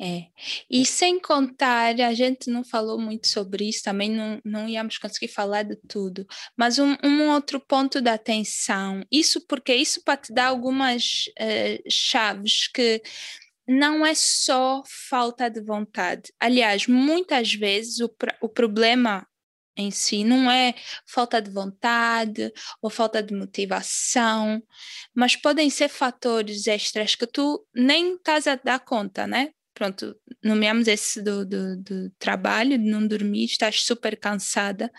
Speaker 2: É. E sem contar, a gente não falou muito sobre isso, também não, não íamos conseguir falar de tudo, mas um, um outro ponto da atenção, isso porque isso para te dar algumas uh, chaves que não é só falta de vontade. Aliás, muitas vezes o, o problema em si, não é falta de vontade ou falta de motivação, mas podem ser fatores extras que tu nem estás a dar conta, né? Pronto, nomeamos esse do, do, do trabalho, de não dormir, estás super cansada,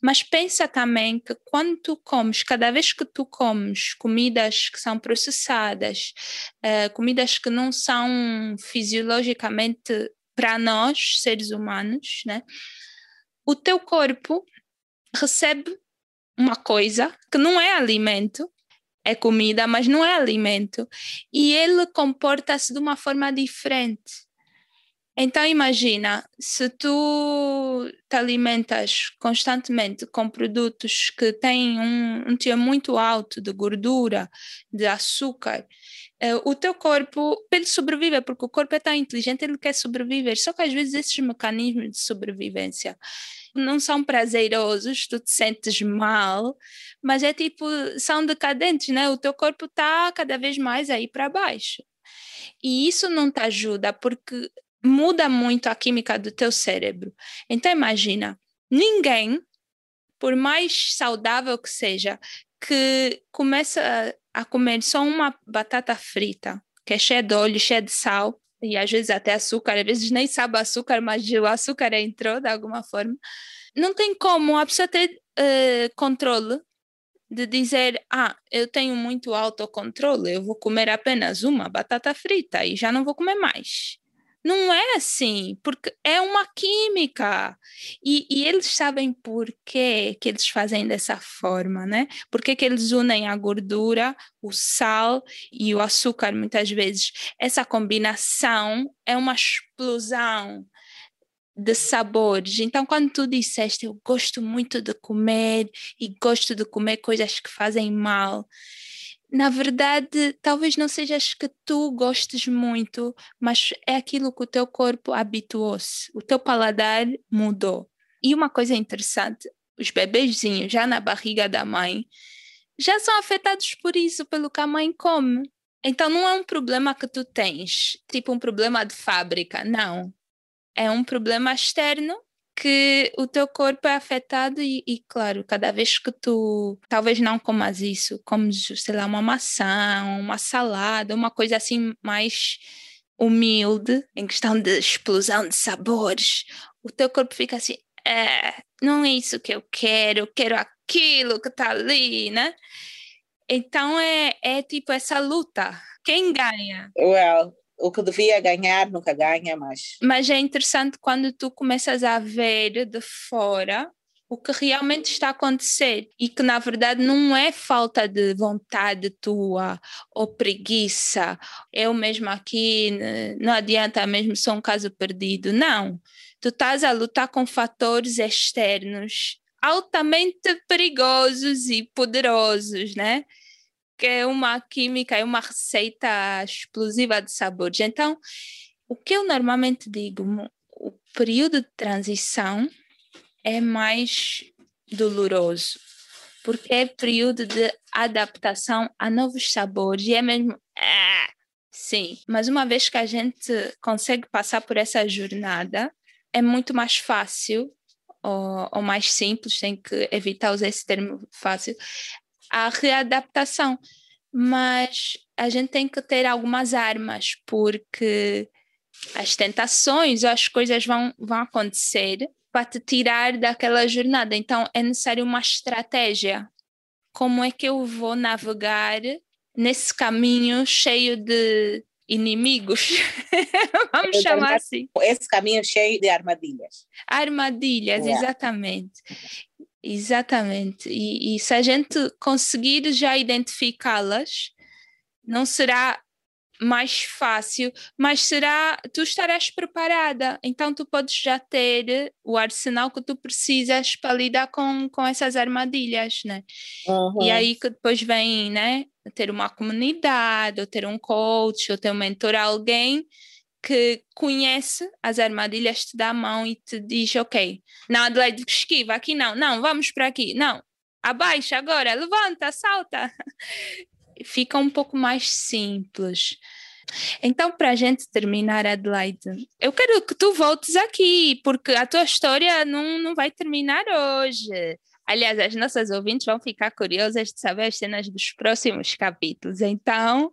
Speaker 2: mas pensa também que quando tu comes, cada vez que tu comes comidas que são processadas, uh, comidas que não são fisiologicamente para nós, seres humanos, né? o teu corpo recebe uma coisa que não é alimento, é comida, mas não é alimento, e ele comporta-se de uma forma diferente. Então imagina, se tu te alimentas constantemente com produtos que têm um, um teor muito alto de gordura, de açúcar, eh, o teu corpo, ele sobrevive, porque o corpo é tão inteligente, ele quer sobreviver. Só que às vezes esses mecanismos de sobrevivência não são prazerosos, tu te sentes mal, mas é tipo, são decadentes, né? O teu corpo está cada vez mais aí para baixo. E isso não te ajuda porque muda muito a química do teu cérebro. Então imagina, ninguém, por mais saudável que seja, que começa a comer só uma batata frita, que é cheia de óleo, cheia de sal, e às vezes até açúcar, às vezes nem sabe açúcar, mas o açúcar entrou de alguma forma. Não tem como a pessoa ter uh, controle de dizer, ah, eu tenho muito autocontrole, eu vou comer apenas uma batata frita e já não vou comer mais. Não é assim, porque é uma química. E, e eles sabem por que, que eles fazem dessa forma, né? Por que, que eles unem a gordura, o sal e o açúcar muitas vezes. Essa combinação é uma explosão de sabores. Então, quando tu disseste, eu gosto muito de comer e gosto de comer coisas que fazem mal, na verdade, talvez não sejas que tu gostes muito, mas é aquilo que o teu corpo habituou-se, o teu paladar mudou. E uma coisa interessante, os bebezinhos já na barriga da mãe já são afetados por isso, pelo que a mãe come. Então não é um problema que tu tens, tipo um problema de fábrica, não. É um problema externo que o teu corpo é afetado e, e, claro, cada vez que tu talvez não comas isso, comes, sei lá, uma maçã, uma salada, uma coisa assim mais humilde, em questão de explosão de sabores, o teu corpo fica assim, é, não é isso que eu quero, eu quero aquilo que está ali, né? Então é, é tipo essa luta. Quem ganha?
Speaker 3: Well, o que devia ganhar nunca ganha, mas.
Speaker 2: Mas é interessante quando tu começas a ver de fora o que realmente está a acontecer e que na verdade não é falta de vontade tua ou preguiça, eu mesmo aqui não adianta mesmo sou um caso perdido, não. Tu estás a lutar com fatores externos altamente perigosos e poderosos, né? Que é uma química, é uma receita explosiva de sabores. Então, o que eu normalmente digo, o período de transição é mais doloroso, porque é período de adaptação a novos sabores e é mesmo. Ah, sim, mas uma vez que a gente consegue passar por essa jornada, é muito mais fácil ou, ou mais simples, tem que evitar usar esse termo fácil, a readaptação. Mas a gente tem que ter algumas armas, porque as tentações, as coisas vão, vão acontecer para te tirar daquela jornada. Então é necessário uma estratégia. Como é que eu vou navegar nesse caminho cheio de inimigos, vamos eu chamar assim.
Speaker 3: Esse caminho cheio de armadilhas.
Speaker 2: Armadilhas, yeah. exatamente. Exatamente. E, e se a gente conseguir já identificá-las, não será mais fácil, mas será tu estarás preparada, então tu podes já ter o arsenal que tu precisas para lidar com, com essas armadilhas, né? Uhum. E aí que depois vem, né, ter uma comunidade, ou ter um coach, ou ter um mentor, alguém que conhece as armadilhas, te dá a mão e te diz, ok, não, Adelaide, esquiva, aqui não, não, vamos para aqui, não, abaixa agora, levanta, salta. Fica um pouco mais simples. Então, para a gente terminar, Adelaide, eu quero que tu voltes aqui, porque a tua história não, não vai terminar hoje. Aliás, as nossas ouvintes vão ficar curiosas de saber as cenas dos próximos capítulos. Então,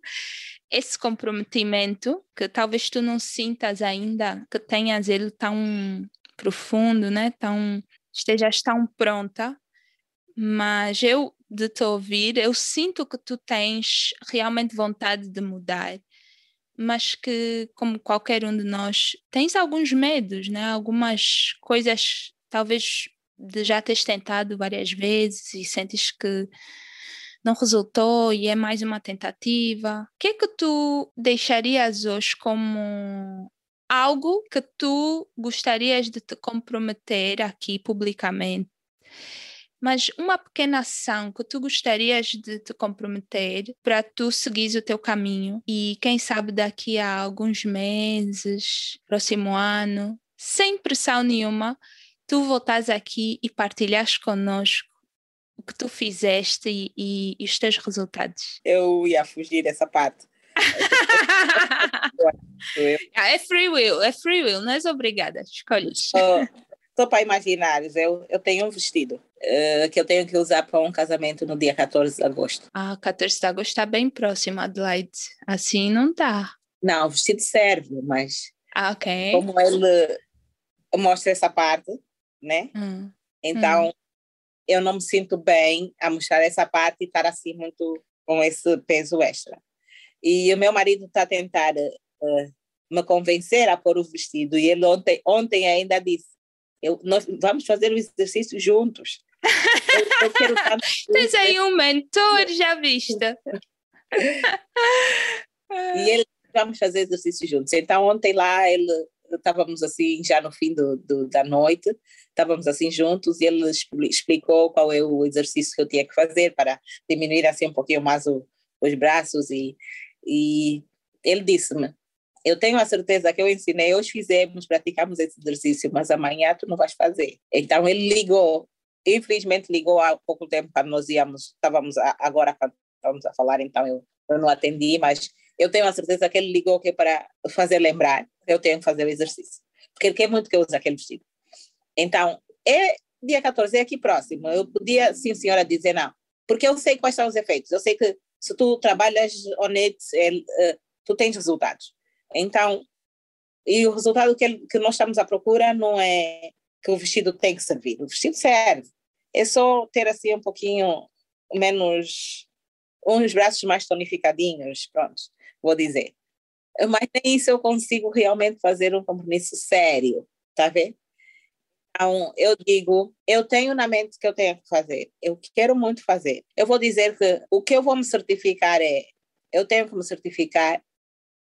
Speaker 2: esse comprometimento, que talvez tu não sintas ainda, que tenhas ele tão profundo, né? Tão, estejas tão pronta, mas eu, de te ouvir, eu sinto que tu tens realmente vontade de mudar, mas que, como qualquer um de nós, tens alguns medos, né? Algumas coisas, talvez de já teres tentado várias vezes e sentes que não resultou e é mais uma tentativa. O que é que tu deixarias hoje como algo que tu gostarias de te comprometer aqui publicamente? Mas uma pequena ação que tu gostarias de te comprometer para tu seguir o teu caminho e quem sabe daqui a alguns meses, próximo ano, sem pressão nenhuma, tu voltares aqui e partilhas conosco o que tu fizeste e, e, e os teus resultados.
Speaker 3: Eu ia fugir dessa parte.
Speaker 2: Ah, é free will, é free will, não és obrigada, escolhes.
Speaker 3: Estou para imaginar, eu, eu tenho um vestido uh, que eu tenho que usar para um casamento no dia 14 de agosto.
Speaker 2: Ah, 14 de agosto está bem próximo, Adelaide. Assim não está.
Speaker 3: Não, o vestido serve, mas
Speaker 2: ah, ok.
Speaker 3: como ele mostra essa parte, né? Hum. Então, hum. Eu não me sinto bem a mostrar essa parte e estar assim muito com esse peso extra. E o meu marido está a tentar uh, me convencer a pôr o vestido. E ele ontem, ontem ainda disse: eu, nós vamos fazer o exercício juntos.
Speaker 2: Eu, eu quero Tens aí um mentor, já vista.
Speaker 3: e ele, vamos fazer exercício juntos. Então, ontem lá, ele estávamos assim, já no fim do, do, da noite, estávamos assim juntos e ele explicou qual é o exercício que eu tinha que fazer para diminuir assim um pouquinho mais o, os braços e, e ele disse-me, eu tenho a certeza que eu ensinei, hoje fizemos, praticamos esse exercício, mas amanhã tu não vais fazer. Então ele ligou, infelizmente ligou há pouco tempo quando nós íamos, estávamos a, agora estávamos a falar, então eu, eu não atendi, mas eu tenho a certeza que ele ligou que é para fazer lembrar, eu tenho que fazer o exercício, porque ele quer muito que eu use aquele vestido. Então, é dia 14, é aqui próximo, eu podia, sim senhora, dizer não, porque eu sei quais são os efeitos, eu sei que se tu trabalhas honesto, uh, tu tens resultados. Então, e o resultado que, que nós estamos à procura não é que o vestido tem que servir, o vestido serve. É só ter assim um pouquinho menos, uns braços mais tonificadinhos, pronto, vou dizer. Mas nem isso eu consigo realmente fazer um compromisso sério, tá vendo? Então, eu digo, eu tenho na mente que eu tenho que fazer, eu quero muito fazer. Eu vou dizer que o que eu vou me certificar é, eu tenho que me certificar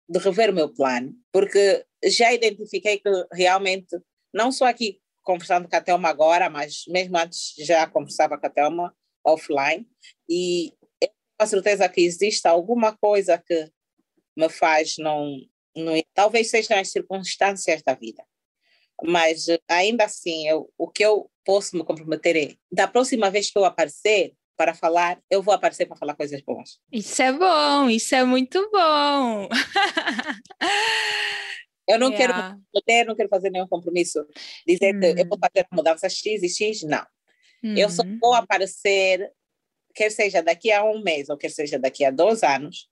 Speaker 3: de rever o meu plano, porque já identifiquei que realmente, não só aqui conversando com a Thelma agora, mas mesmo antes já conversava com a Thelma offline, e eu tenho a certeza que existe alguma coisa que me faz não, não talvez sejam as circunstâncias da vida, mas ainda assim, eu, o que eu posso me comprometer é, da próxima vez que eu aparecer, para falar, eu vou aparecer para falar coisas boas.
Speaker 2: Isso é bom, isso é muito bom.
Speaker 3: eu não yeah. quero não quero fazer nenhum compromisso, dizer que eu vou hum. fazer mudança X e X, não. Eu só vou aparecer, quer seja daqui a um mês ou quer seja daqui a dois anos,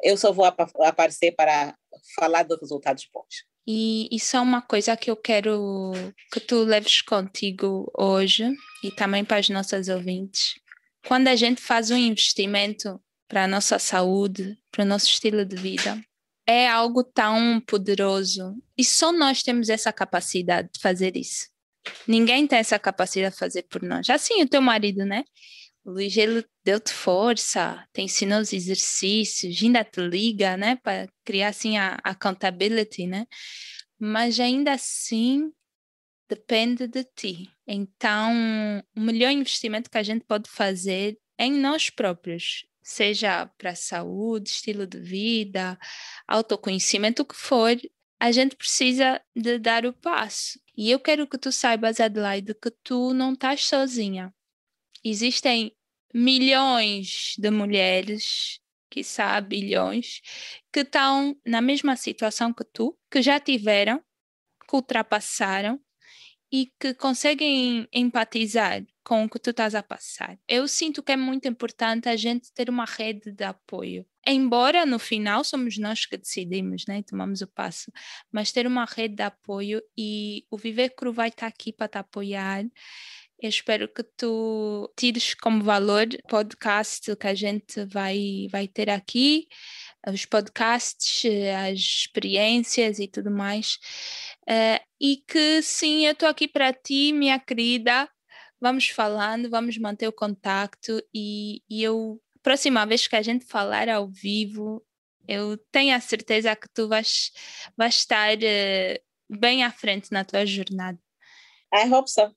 Speaker 3: eu só vou ap aparecer para falar dos resultados bons.
Speaker 2: E isso é uma coisa que eu quero que tu leves contigo hoje e também para as nossas ouvintes quando a gente faz um investimento para a nossa saúde, para o nosso estilo de vida, é algo tão poderoso e só nós temos essa capacidade de fazer isso. Ninguém tem essa capacidade de fazer por nós. Assim, o teu marido, né? O ele deu-te força, te ensinou os exercícios, ainda te liga, né? Para criar, assim, a accountability, né? Mas ainda assim, depende de ti. Então, o melhor investimento que a gente pode fazer é em nós próprios, seja para saúde, estilo de vida, autoconhecimento, o que for, a gente precisa de dar o passo. E eu quero que tu saibas, Adelaide, que tu não estás sozinha. Existem milhões de mulheres, sabe, bilhões, que estão na mesma situação que tu, que já tiveram, que ultrapassaram e que conseguem empatizar com o que tu estás a passar. Eu sinto que é muito importante a gente ter uma rede de apoio. Embora no final somos nós que decidimos, né? Tomamos o passo, mas ter uma rede de apoio e o Viver Cru vai estar aqui para te apoiar. Eu espero que tu tires como valor o podcast que a gente vai, vai ter aqui os podcasts, as experiências e tudo mais. Uh, e que sim, eu estou aqui para ti, minha querida. Vamos falando, vamos manter o contacto e, e eu, próxima vez que a gente falar ao vivo, eu tenho a certeza que tu vais, vais estar uh, bem à frente na tua jornada.
Speaker 3: I hope so.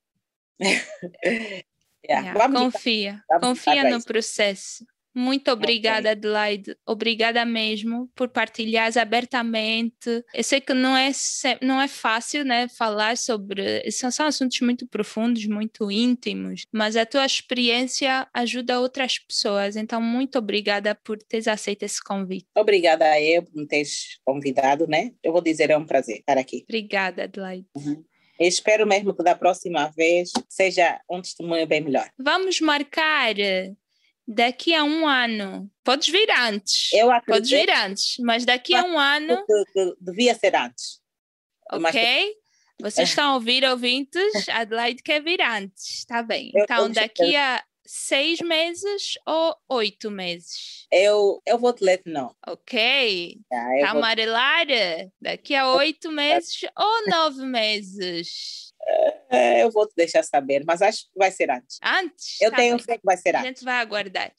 Speaker 2: Yeah, confia, confia no processo. Muito obrigada. Adelaide. Obrigada mesmo por partilhares abertamente. Eu sei que não é, não é fácil né, falar sobre. São, são assuntos muito profundos, muito íntimos, mas a tua experiência ajuda outras pessoas. Então, muito obrigada por teres aceito esse convite.
Speaker 3: Obrigada a eu por me teres convidado, né? Eu vou dizer, é um prazer estar aqui.
Speaker 2: Obrigada, Adelaide.
Speaker 3: Uhum. Espero mesmo que da próxima vez seja um testemunho bem melhor.
Speaker 2: Vamos marcar daqui a um ano, podes vir antes.
Speaker 3: Eu acredito.
Speaker 2: Podes vir antes, mas daqui a um ano.
Speaker 3: devia ser antes.
Speaker 2: Ok? Vocês estão a ouvir, ouvintes? Adelaide quer vir antes, está bem. Então, daqui a seis meses ou oito meses?
Speaker 3: Eu, eu vou te ler não.
Speaker 2: Ok. Ah, tá amarelar daqui a oito meses ou nove meses?
Speaker 3: É, eu vou te deixar saber, mas acho que vai ser antes.
Speaker 2: Antes?
Speaker 3: Eu tá tenho fé que vai ser antes.
Speaker 2: A gente vai aguardar.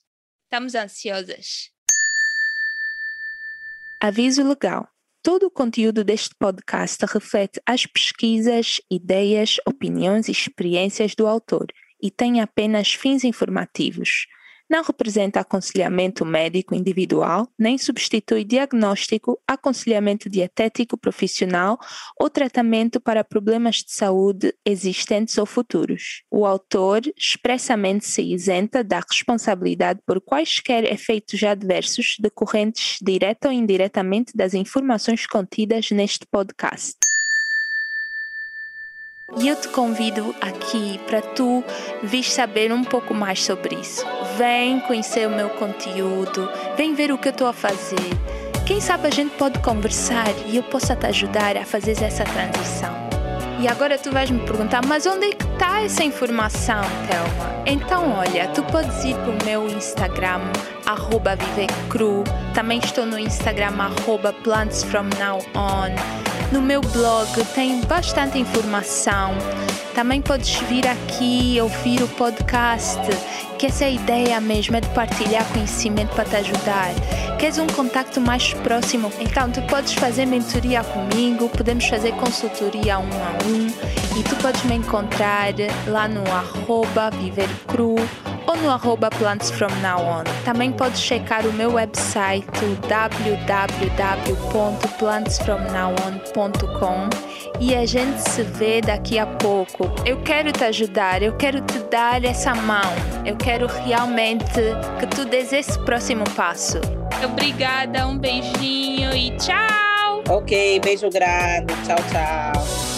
Speaker 2: Estamos ansiosas. Aviso legal. Todo o conteúdo deste podcast reflete as pesquisas, ideias, opiniões e experiências do autor e tem apenas fins informativos não representa aconselhamento médico individual, nem substitui diagnóstico, aconselhamento dietético profissional ou tratamento para problemas de saúde existentes ou futuros. O autor expressamente se isenta da responsabilidade por quaisquer efeitos adversos decorrentes direta ou indiretamente das informações contidas neste podcast. E eu te convido aqui para tu vir saber um pouco mais sobre isso. Vem conhecer o meu conteúdo, vem ver o que eu estou a fazer. Quem sabe a gente pode conversar e eu possa te ajudar a fazer essa transição. E agora tu vais me perguntar, mas onde é que está essa informação, Thelma? Então, olha, tu podes ir para o meu Instagram, arroba vivecru. Também estou no Instagram, arroba plantsfromnowon. No meu blog tem bastante informação. Também podes vir aqui ouvir o podcast, que essa é a ideia mesmo, é de partilhar conhecimento para te ajudar. Queres um contato mais próximo? Então, tu podes fazer mentoria comigo, podemos fazer consultoria um a um e tu podes me encontrar lá no arroba vivercru ou no arroba plantsfromnowon. Também podes checar o meu website www.plantsfromnowon.com e a gente se vê daqui a pouco. Eu quero te ajudar, eu quero te dar essa mão, eu quero realmente que tu des esse próximo passo. Obrigada, um beijinho e tchau!
Speaker 3: Ok, beijo grande, tchau, tchau.